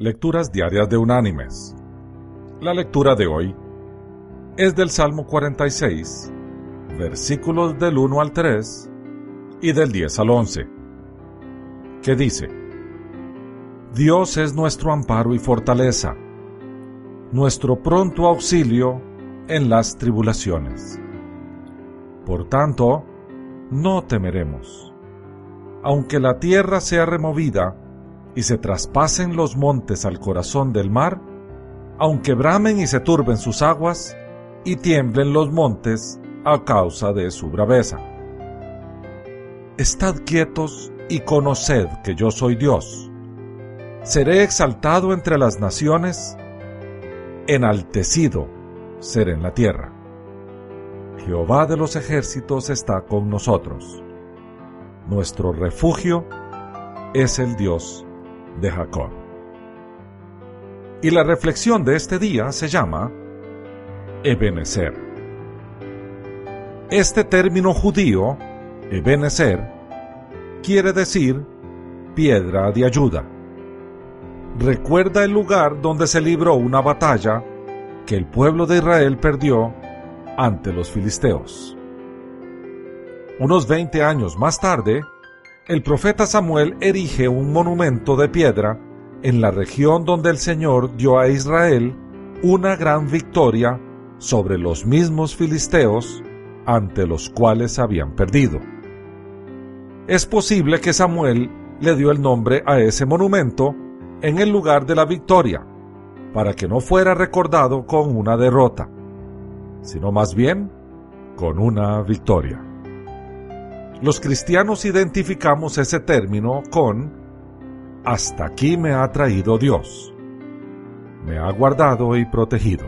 Lecturas Diarias de Unánimes. La lectura de hoy es del Salmo 46, versículos del 1 al 3 y del 10 al 11, que dice, Dios es nuestro amparo y fortaleza, nuestro pronto auxilio en las tribulaciones. Por tanto, no temeremos, aunque la tierra sea removida, y se traspasen los montes al corazón del mar, aunque bramen y se turben sus aguas, y tiemblen los montes a causa de su braveza. Estad quietos y conoced que yo soy Dios. Seré exaltado entre las naciones, enaltecido seré en la tierra. Jehová de los ejércitos está con nosotros. Nuestro refugio es el Dios de Jacob. Y la reflexión de este día se llama Ebenezer. Este término judío, Ebenezer, quiere decir piedra de ayuda. Recuerda el lugar donde se libró una batalla que el pueblo de Israel perdió ante los filisteos. Unos 20 años más tarde, el profeta Samuel erige un monumento de piedra en la región donde el Señor dio a Israel una gran victoria sobre los mismos filisteos ante los cuales habían perdido. Es posible que Samuel le dio el nombre a ese monumento en el lugar de la victoria, para que no fuera recordado con una derrota, sino más bien con una victoria. Los cristianos identificamos ese término con hasta aquí me ha traído Dios. Me ha guardado y protegido.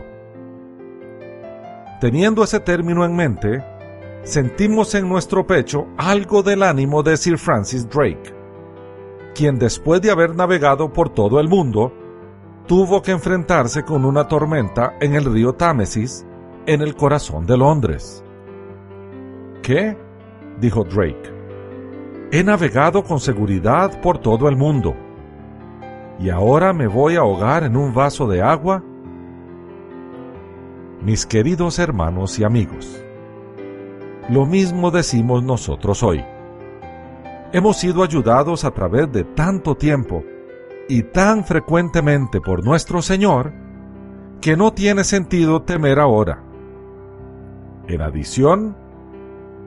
Teniendo ese término en mente, sentimos en nuestro pecho algo del ánimo de Sir Francis Drake, quien después de haber navegado por todo el mundo, tuvo que enfrentarse con una tormenta en el río Támesis, en el corazón de Londres. ¿Qué? Dijo Drake. He navegado con seguridad por todo el mundo. ¿Y ahora me voy a ahogar en un vaso de agua? Mis queridos hermanos y amigos, lo mismo decimos nosotros hoy. Hemos sido ayudados a través de tanto tiempo y tan frecuentemente por nuestro Señor que no tiene sentido temer ahora. En adición,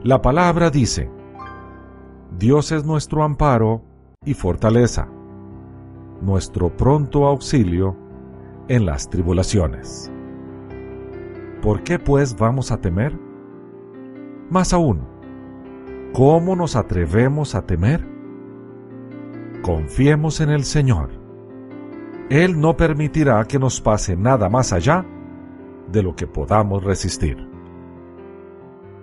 la palabra dice, Dios es nuestro amparo y fortaleza, nuestro pronto auxilio en las tribulaciones. ¿Por qué pues vamos a temer? Más aún, ¿cómo nos atrevemos a temer? Confiemos en el Señor. Él no permitirá que nos pase nada más allá de lo que podamos resistir.